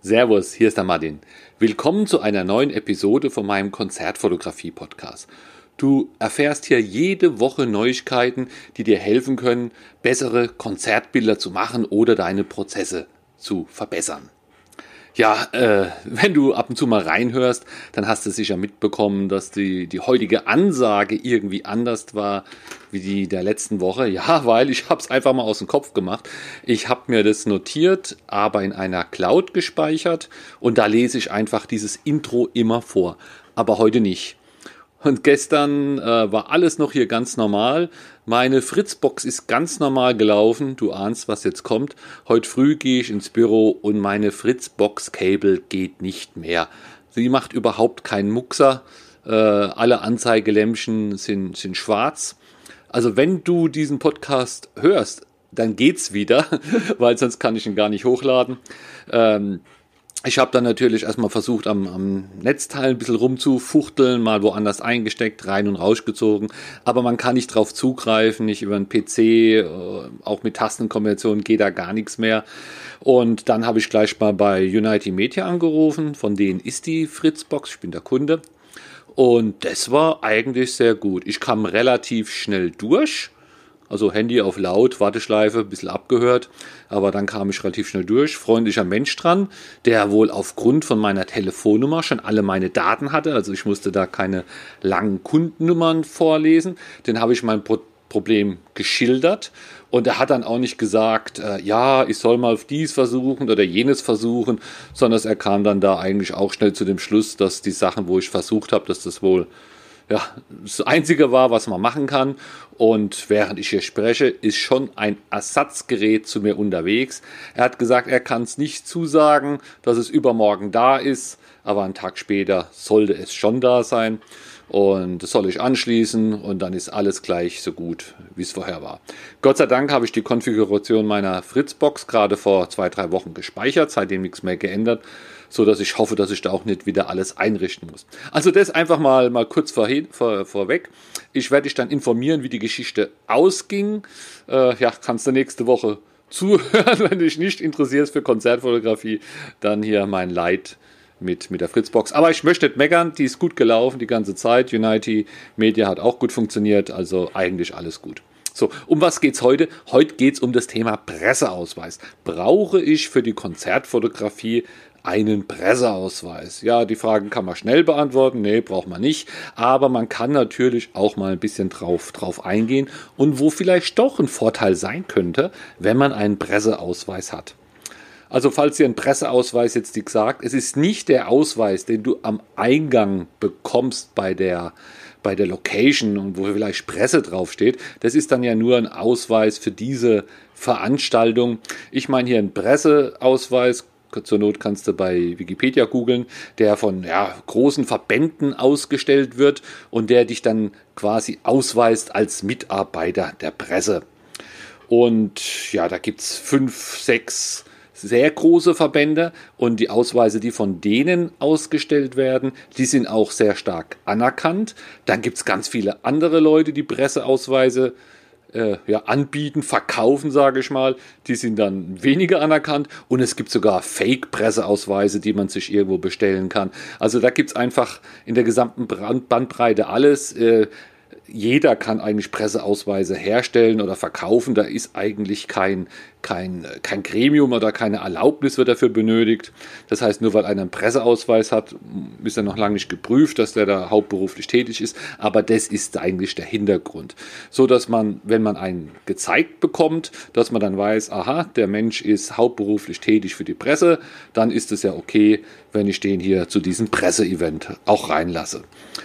Servus, hier ist der Martin. Willkommen zu einer neuen Episode von meinem Konzertfotografie-Podcast. Du erfährst hier jede Woche Neuigkeiten, die dir helfen können, bessere Konzertbilder zu machen oder deine Prozesse zu verbessern. Ja, äh, wenn du ab und zu mal reinhörst, dann hast du sicher mitbekommen, dass die, die heutige Ansage irgendwie anders war wie die der letzten Woche. Ja, weil ich habe es einfach mal aus dem Kopf gemacht. Ich habe mir das notiert, aber in einer Cloud gespeichert und da lese ich einfach dieses Intro immer vor. Aber heute nicht. Und gestern äh, war alles noch hier ganz normal. Meine Fritzbox ist ganz normal gelaufen. Du ahnst, was jetzt kommt. Heute früh gehe ich ins Büro und meine Fritzbox-Cable geht nicht mehr. Sie macht überhaupt keinen Muxer. Äh, alle Anzeigelämpchen sind, sind schwarz. Also wenn du diesen Podcast hörst, dann geht's wieder, weil sonst kann ich ihn gar nicht hochladen. Ähm, ich habe dann natürlich erstmal versucht, am, am Netzteil ein bisschen rumzufuchteln, mal woanders eingesteckt, rein und rausgezogen. Aber man kann nicht drauf zugreifen, nicht über einen PC, äh, auch mit Tastenkombinationen geht da gar nichts mehr. Und dann habe ich gleich mal bei United Media angerufen, von denen ist die Fritzbox, ich bin der Kunde. Und das war eigentlich sehr gut. Ich kam relativ schnell durch also Handy auf laut, Warteschleife, ein bisschen abgehört. Aber dann kam ich relativ schnell durch. Freundlicher Mensch dran, der wohl aufgrund von meiner Telefonnummer schon alle meine Daten hatte. Also ich musste da keine langen Kundennummern vorlesen. Den habe ich mein Pro Problem geschildert. Und er hat dann auch nicht gesagt, äh, ja, ich soll mal dies versuchen oder jenes versuchen, sondern er kam dann da eigentlich auch schnell zu dem Schluss, dass die Sachen, wo ich versucht habe, dass das wohl ja, das Einzige war, was man machen kann. Und während ich hier spreche, ist schon ein Ersatzgerät zu mir unterwegs. Er hat gesagt, er kann es nicht zusagen, dass es übermorgen da ist, aber einen Tag später sollte es schon da sein. Und das soll ich anschließen und dann ist alles gleich so gut, wie es vorher war. Gott sei Dank habe ich die Konfiguration meiner Fritzbox gerade vor zwei, drei Wochen gespeichert, seitdem nichts mehr geändert so dass ich hoffe, dass ich da auch nicht wieder alles einrichten muss. Also das einfach mal, mal kurz vorhin, vor, vorweg. Ich werde dich dann informieren, wie die Geschichte ausging. Äh, ja, kannst du nächste Woche zuhören, wenn dich nicht interessierst für Konzertfotografie, dann hier mein Leid mit, mit der Fritzbox. Aber ich möchte nicht meckern, die ist gut gelaufen die ganze Zeit. Unity Media hat auch gut funktioniert, also eigentlich alles gut. So, um was geht's heute? Heute geht's um das Thema Presseausweis. Brauche ich für die Konzertfotografie einen Presseausweis? Ja, die Fragen kann man schnell beantworten. Nee, braucht man nicht. Aber man kann natürlich auch mal ein bisschen drauf, drauf eingehen und wo vielleicht doch ein Vorteil sein könnte, wenn man einen Presseausweis hat. Also falls ihr einen Presseausweis jetzt nicht sagt, es ist nicht der Ausweis, den du am Eingang bekommst bei der, bei der Location und wo vielleicht Presse draufsteht. Das ist dann ja nur ein Ausweis für diese Veranstaltung. Ich meine hier einen Presseausweis zur Not kannst du bei Wikipedia googeln, der von ja, großen Verbänden ausgestellt wird und der dich dann quasi ausweist als Mitarbeiter der Presse. Und ja, da gibt es fünf, sechs sehr große Verbände und die Ausweise, die von denen ausgestellt werden, die sind auch sehr stark anerkannt. Dann gibt es ganz viele andere Leute, die Presseausweise äh, ja, anbieten, verkaufen, sage ich mal, die sind dann weniger anerkannt und es gibt sogar Fake-Presseausweise, die man sich irgendwo bestellen kann. Also da gibt es einfach in der gesamten Bandbreite alles. Äh, jeder kann eigentlich Presseausweise herstellen oder verkaufen. Da ist eigentlich kein, kein, kein Gremium oder keine Erlaubnis wird dafür benötigt. Das heißt, nur weil einer einen Presseausweis hat, ist er noch lange nicht geprüft, dass der da hauptberuflich tätig ist. Aber das ist eigentlich der Hintergrund. So dass man, wenn man einen gezeigt bekommt, dass man dann weiß, aha, der Mensch ist hauptberuflich tätig für die Presse, dann ist es ja okay, wenn ich den hier zu diesem Presseevent auch reinlasse.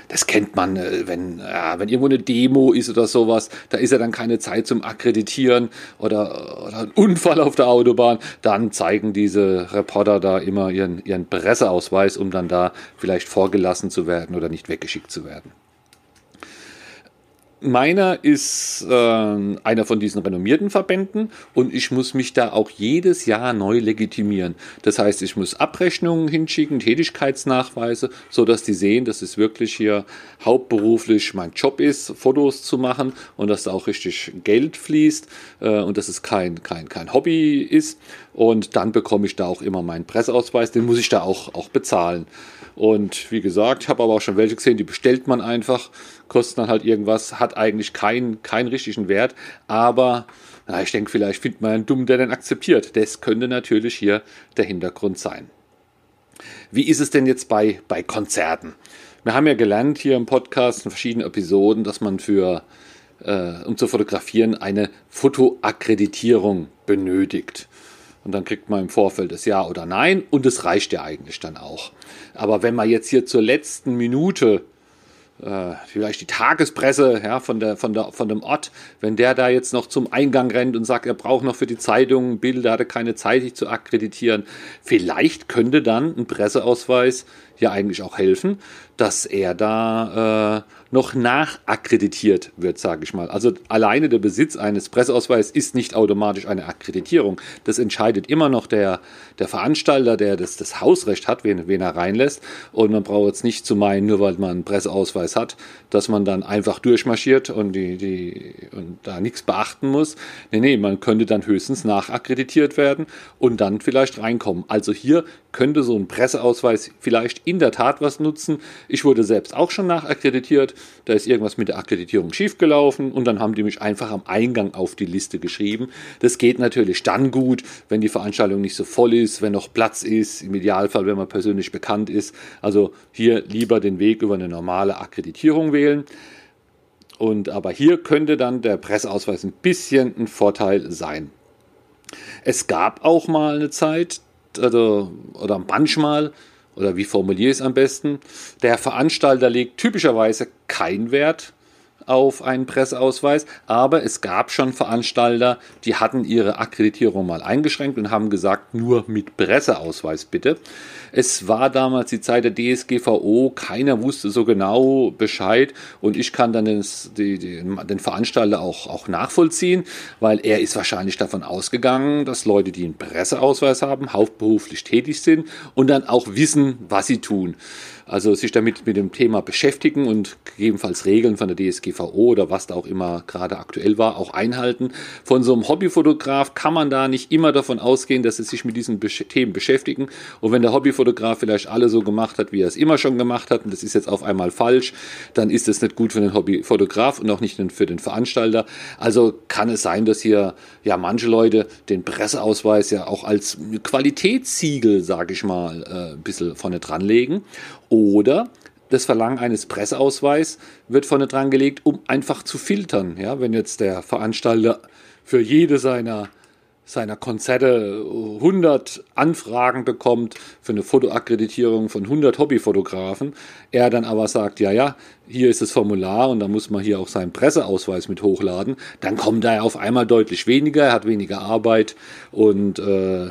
Das kennt man, äh, wenn, ja, wenn irgendwo eine Demo ist oder sowas, da ist ja dann keine Zeit zum Akkreditieren oder, oder Unfall auf der Autobahn, dann zeigen diese Reporter da immer ihren, ihren Presseausweis, um dann da vielleicht vorgelassen zu werden oder nicht weggeschickt zu werden. Meiner ist äh, einer von diesen renommierten Verbänden und ich muss mich da auch jedes Jahr neu legitimieren. Das heißt, ich muss Abrechnungen hinschicken, Tätigkeitsnachweise, sodass die sehen, dass es wirklich hier hauptberuflich mein Job ist, Fotos zu machen und dass da auch richtig Geld fließt äh, und dass es kein, kein, kein Hobby ist. Und dann bekomme ich da auch immer meinen Presseausweis, den muss ich da auch, auch bezahlen. Und wie gesagt, ich habe aber auch schon welche gesehen, die bestellt man einfach, kostet dann halt irgendwas, hat eigentlich keinen, keinen richtigen Wert, aber na, ich denke, vielleicht findet man einen Dummen, der den akzeptiert. Das könnte natürlich hier der Hintergrund sein. Wie ist es denn jetzt bei, bei Konzerten? Wir haben ja gelernt hier im Podcast in verschiedenen Episoden, dass man für, äh, um zu fotografieren, eine Fotoakkreditierung benötigt. Und dann kriegt man im Vorfeld das Ja oder Nein und es reicht ja eigentlich dann auch. Aber wenn man jetzt hier zur letzten Minute äh, vielleicht die Tagespresse ja, von, der, von, der, von dem Ort, wenn der da jetzt noch zum Eingang rennt und sagt, er braucht noch für die Zeitung Bilder, hatte keine Zeit, sich zu akkreditieren, vielleicht könnte dann ein Presseausweis ja eigentlich auch helfen, dass er da äh, noch nachakkreditiert wird, sage ich mal. Also alleine der Besitz eines Presseausweises ist nicht automatisch eine Akkreditierung. Das entscheidet immer noch der, der Veranstalter, der das, das Hausrecht hat, wen, wen er reinlässt. Und man braucht jetzt nicht zu meinen, nur weil man einen Presseausweis hat, dass man dann einfach durchmarschiert und, die, die, und da nichts beachten muss. Nee, nee, man könnte dann höchstens nachakkreditiert werden und dann vielleicht reinkommen. Also hier könnte so ein Presseausweis vielleicht in der Tat was nutzen. Ich wurde selbst auch schon nachakkreditiert. Da ist irgendwas mit der Akkreditierung schiefgelaufen und dann haben die mich einfach am Eingang auf die Liste geschrieben. Das geht natürlich dann gut, wenn die Veranstaltung nicht so voll ist, wenn noch Platz ist, im Idealfall, wenn man persönlich bekannt ist. Also hier lieber den Weg über eine normale Akkreditierung wählen. Und aber hier könnte dann der Presseausweis ein bisschen ein Vorteil sein. Es gab auch mal eine Zeit, also, oder manchmal, oder wie formuliere ich es am besten? Der Veranstalter legt typischerweise keinen Wert auf einen Presseausweis, aber es gab schon Veranstalter, die hatten ihre Akkreditierung mal eingeschränkt und haben gesagt, nur mit Presseausweis bitte. Es war damals die Zeit der DSGVO, keiner wusste so genau Bescheid und ich kann dann den, den Veranstalter auch, auch nachvollziehen, weil er ist wahrscheinlich davon ausgegangen, dass Leute, die einen Presseausweis haben, hauptberuflich tätig sind und dann auch wissen, was sie tun. Also sich damit mit dem Thema beschäftigen und gegebenenfalls Regeln von der DSGVO oder was da auch immer gerade aktuell war, auch einhalten. Von so einem Hobbyfotograf kann man da nicht immer davon ausgehen, dass sie sich mit diesen Themen beschäftigen. Und wenn der Hobbyfotograf vielleicht alle so gemacht hat, wie er es immer schon gemacht hat, und das ist jetzt auf einmal falsch, dann ist es nicht gut für den Hobbyfotograf und auch nicht für den Veranstalter. Also kann es sein, dass hier ja manche Leute den Presseausweis ja auch als Qualitätssiegel, sage ich mal, äh, ein bisschen vorne dran legen. Oder das Verlangen eines Presseausweis wird vorne dran gelegt, um einfach zu filtern. Ja, wenn jetzt der Veranstalter für jede seiner seiner Konzerte 100 Anfragen bekommt für eine Fotoakkreditierung von 100 Hobbyfotografen, er dann aber sagt, ja, ja, hier ist das Formular und da muss man hier auch seinen Presseausweis mit hochladen, dann kommt er auf einmal deutlich weniger, er hat weniger Arbeit und äh,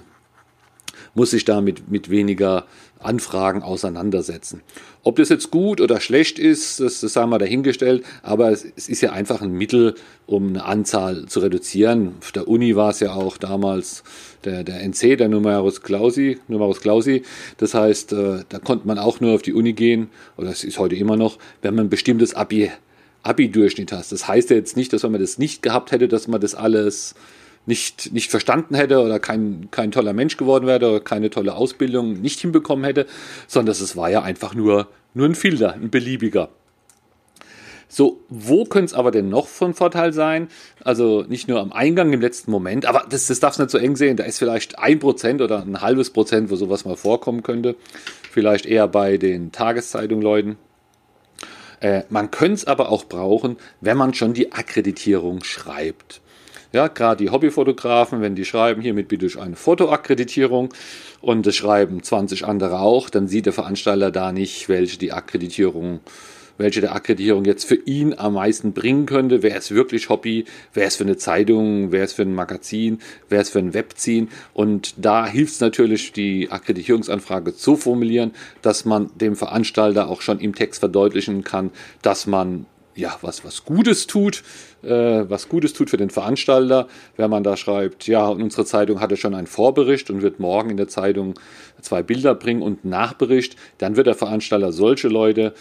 muss sich damit mit weniger Anfragen auseinandersetzen. Ob das jetzt gut oder schlecht ist, das, das haben wir dahingestellt, aber es, es, ist ja einfach ein Mittel, um eine Anzahl zu reduzieren. Auf der Uni war es ja auch damals der, der NC, der Numerus Clausi, Numerus Clausi. Das heißt, äh, da konnte man auch nur auf die Uni gehen, oder es ist heute immer noch, wenn man ein bestimmtes Abi, Abi-Durchschnitt hat. Das heißt ja jetzt nicht, dass wenn man das nicht gehabt hätte, dass man das alles nicht, nicht verstanden hätte oder kein, kein toller Mensch geworden wäre oder keine tolle Ausbildung nicht hinbekommen hätte, sondern es war ja einfach nur, nur ein Filter, ein beliebiger. So, wo könnte es aber denn noch von Vorteil sein? Also nicht nur am Eingang im letzten Moment, aber das, das darf es nicht so eng sehen. Da ist vielleicht ein Prozent oder ein halbes Prozent, wo sowas mal vorkommen könnte. Vielleicht eher bei den Tageszeitungleuten. Äh, man könnte es aber auch brauchen, wenn man schon die Akkreditierung schreibt. Ja, gerade die Hobbyfotografen, wenn die schreiben, hiermit bitte ich eine Fotoakkreditierung und das schreiben 20 andere auch, dann sieht der Veranstalter da nicht, welche die Akkreditierung welche der Akkreditierung jetzt für ihn am meisten bringen könnte. Wer ist wirklich Hobby? Wer ist für eine Zeitung? Wer ist für ein Magazin? Wer ist für ein Webziehen? Und da hilft es natürlich, die Akkreditierungsanfrage zu formulieren, dass man dem Veranstalter auch schon im Text verdeutlichen kann, dass man ja, was, was Gutes tut, äh, was Gutes tut für den Veranstalter, wenn man da schreibt, ja, und unsere Zeitung hatte schon einen Vorbericht und wird morgen in der Zeitung zwei Bilder bringen und einen Nachbericht, dann wird der Veranstalter solche Leute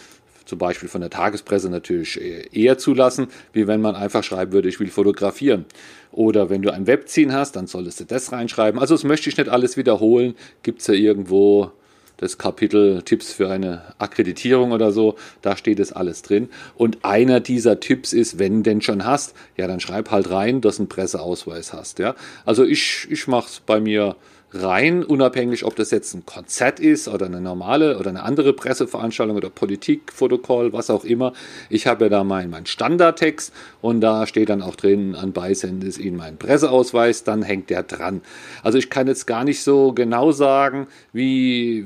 zum Beispiel von der Tagespresse natürlich eher zulassen, wie wenn man einfach schreiben würde, ich will fotografieren. Oder wenn du ein Webziehen hast, dann solltest du das reinschreiben. Also das möchte ich nicht alles wiederholen. Gibt es ja irgendwo das Kapitel Tipps für eine Akkreditierung oder so, da steht es alles drin. Und einer dieser Tipps ist, wenn denn schon hast, ja, dann schreib halt rein, dass du einen Presseausweis hast. Ja? Also ich, ich mache es bei mir rein, unabhängig, ob das jetzt ein Konzert ist oder eine normale oder eine andere Presseveranstaltung oder Politik, Fotocall, was auch immer. Ich habe ja da meinen mein Standardtext und da steht dann auch drin, an Beisend ist Ihnen mein Presseausweis, dann hängt der dran. Also ich kann jetzt gar nicht so genau sagen, wie,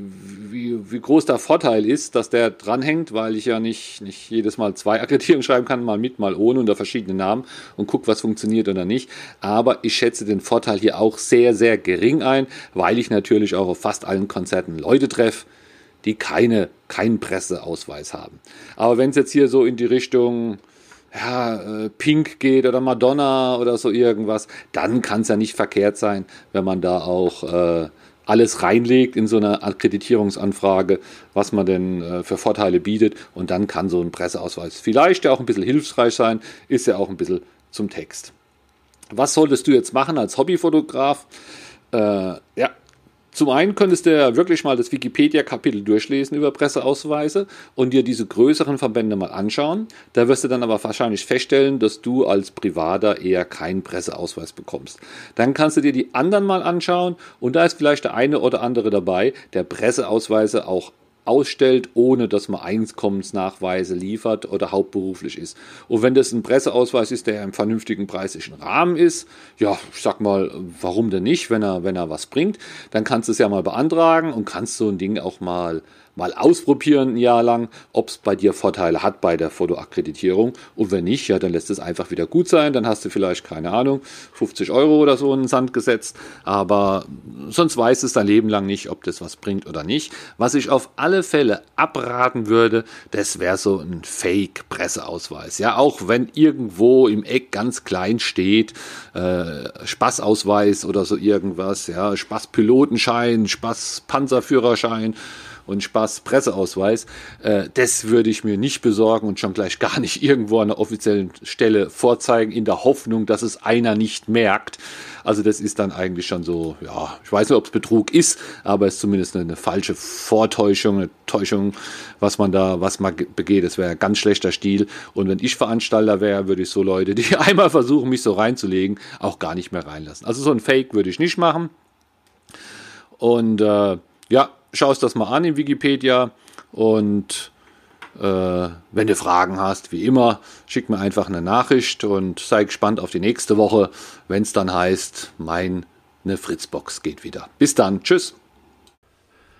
wie, wie groß der Vorteil ist, dass der dranhängt, weil ich ja nicht, nicht jedes Mal zwei Akkreditierungen schreiben kann, mal mit, mal ohne unter verschiedenen Namen und gucke, was funktioniert oder nicht. Aber ich schätze den Vorteil hier auch sehr, sehr gering ein weil ich natürlich auch auf fast allen Konzerten Leute treffe, die keine, keinen Presseausweis haben. Aber wenn es jetzt hier so in die Richtung ja, äh, Pink geht oder Madonna oder so irgendwas, dann kann es ja nicht verkehrt sein, wenn man da auch äh, alles reinlegt in so eine Akkreditierungsanfrage, was man denn äh, für Vorteile bietet. Und dann kann so ein Presseausweis vielleicht ja auch ein bisschen hilfreich sein, ist ja auch ein bisschen zum Text. Was solltest du jetzt machen als Hobbyfotograf? Äh, ja, zum einen könntest du ja wirklich mal das Wikipedia-Kapitel durchlesen über Presseausweise und dir diese größeren Verbände mal anschauen. Da wirst du dann aber wahrscheinlich feststellen, dass du als Privater eher keinen Presseausweis bekommst. Dann kannst du dir die anderen mal anschauen und da ist vielleicht der eine oder andere dabei, der Presseausweise auch ausstellt, ohne dass man Einkommensnachweise liefert oder hauptberuflich ist. Und wenn das ein Presseausweis ist, der im vernünftigen preislichen Rahmen ist, ja, ich sag mal, warum denn nicht, wenn er, wenn er was bringt, dann kannst du es ja mal beantragen und kannst so ein Ding auch mal mal ausprobieren ein Jahr lang, ob es bei dir Vorteile hat bei der Fotoakkreditierung. Und wenn nicht, ja, dann lässt es einfach wieder gut sein. Dann hast du vielleicht, keine Ahnung, 50 Euro oder so in den Sand gesetzt. Aber sonst weiß es dein Leben lang nicht, ob das was bringt oder nicht. Was ich auf alle Fälle abraten würde, das wäre so ein Fake-Presseausweis. Ja, auch wenn irgendwo im Eck ganz klein steht, äh, Spaßausweis oder so irgendwas, ja, Spaßpilotenschein, Spaßpanzerführerschein und Spaß Presseausweis. Äh, das würde ich mir nicht besorgen und schon gleich gar nicht irgendwo an einer offiziellen Stelle vorzeigen, in der Hoffnung, dass es einer nicht merkt. Also das ist dann eigentlich schon so, ja, ich weiß nicht, ob es Betrug ist, aber es ist zumindest eine, falsche Vortäuschung, eine Täuschung, was man da, was man begeht. Das wäre ganz schlechter Stil. Und wenn ich Veranstalter wäre, würde ich so Leute, die einmal versuchen, mich so reinzulegen, auch gar nicht mehr reinlassen. Also so ein Fake würde ich nicht machen. Und äh, ja, schaust das mal an in Wikipedia und äh, wenn du Fragen hast, wie immer, schick mir einfach eine Nachricht und sei gespannt auf die nächste Woche, wenn es dann heißt, meine Fritzbox geht wieder. Bis dann, tschüss.